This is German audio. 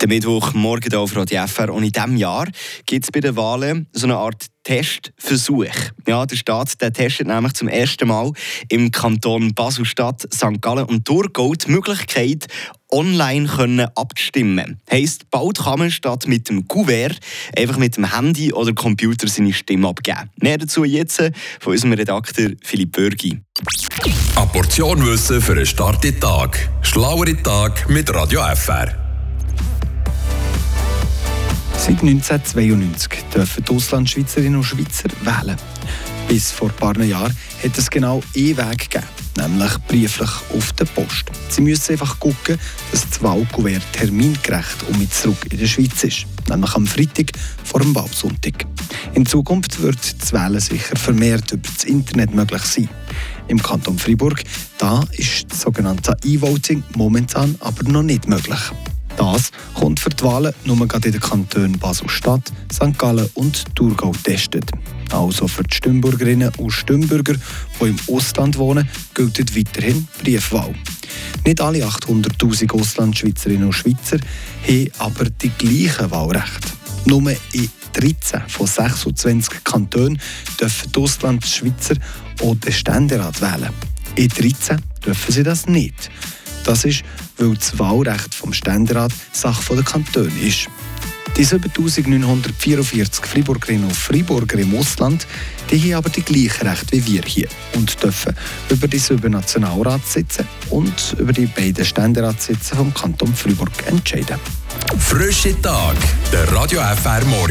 Der Mittwochmorgen hier auf Radio FR. Und in diesem Jahr gibt es bei den Wahlen so eine Art Testversuch. Ja, der Staat der testet nämlich zum ersten Mal im Kanton Basel-Stadt, St. Gallen und Thurgau die Möglichkeit, online können abstimmen. Heisst, bald kann man statt mit dem Kuvert einfach mit dem Handy oder Computer seine Stimme abgeben. Mehr dazu jetzt von unserem Redakteur Philipp Bürgi. Eine Wissen für einen starken Tag. Schlauere Tag mit Radio FR. Seit 1992 dürfen die Auslandschweizerinnen und Schweizer wählen. Bis vor ein paar Jahren hat es genau einen Weg gegeben, nämlich brieflich auf der Post. Sie müssen einfach schauen, dass das Wahlkuvert termingerecht und mit zurück in der Schweiz ist, nämlich am Freitag vor dem Wahlsonntag. In Zukunft wird das Wählen sicher vermehrt über das Internet möglich sein. Im Kanton Freiburg da ist das sogenannte E-Voting momentan aber noch nicht möglich. Das kommt für die Wahlen nur in den Kantonen Basel-Stadt, St. Gallen und Thurgau getestet. Also für die Stimmbürgerinnen und Stimmbürger, die im Ausland wohnen, gilt weiterhin Briefwahl. Nicht alle 800'000 Auslandschweizerinnen und Schweizer haben aber die gleichen Wahlrechte. Nur in 13 von 26 Kantonen dürfen die Auslandschweizer auch den Ständerat wählen. In 13 dürfen sie das nicht. Das ist, weil das Wahlrecht vom Ständerat Sache der Kantone ist. Die 7944 Freiburgerinnen und Freiburger im Ausland die haben aber die gleichen Rechte wie wir hier und dürfen über die sieben Nationalratssitze und über die beiden Ständeratssitze vom Kanton Freiburg entscheiden. Frische Tag, der Radio FR Morgen.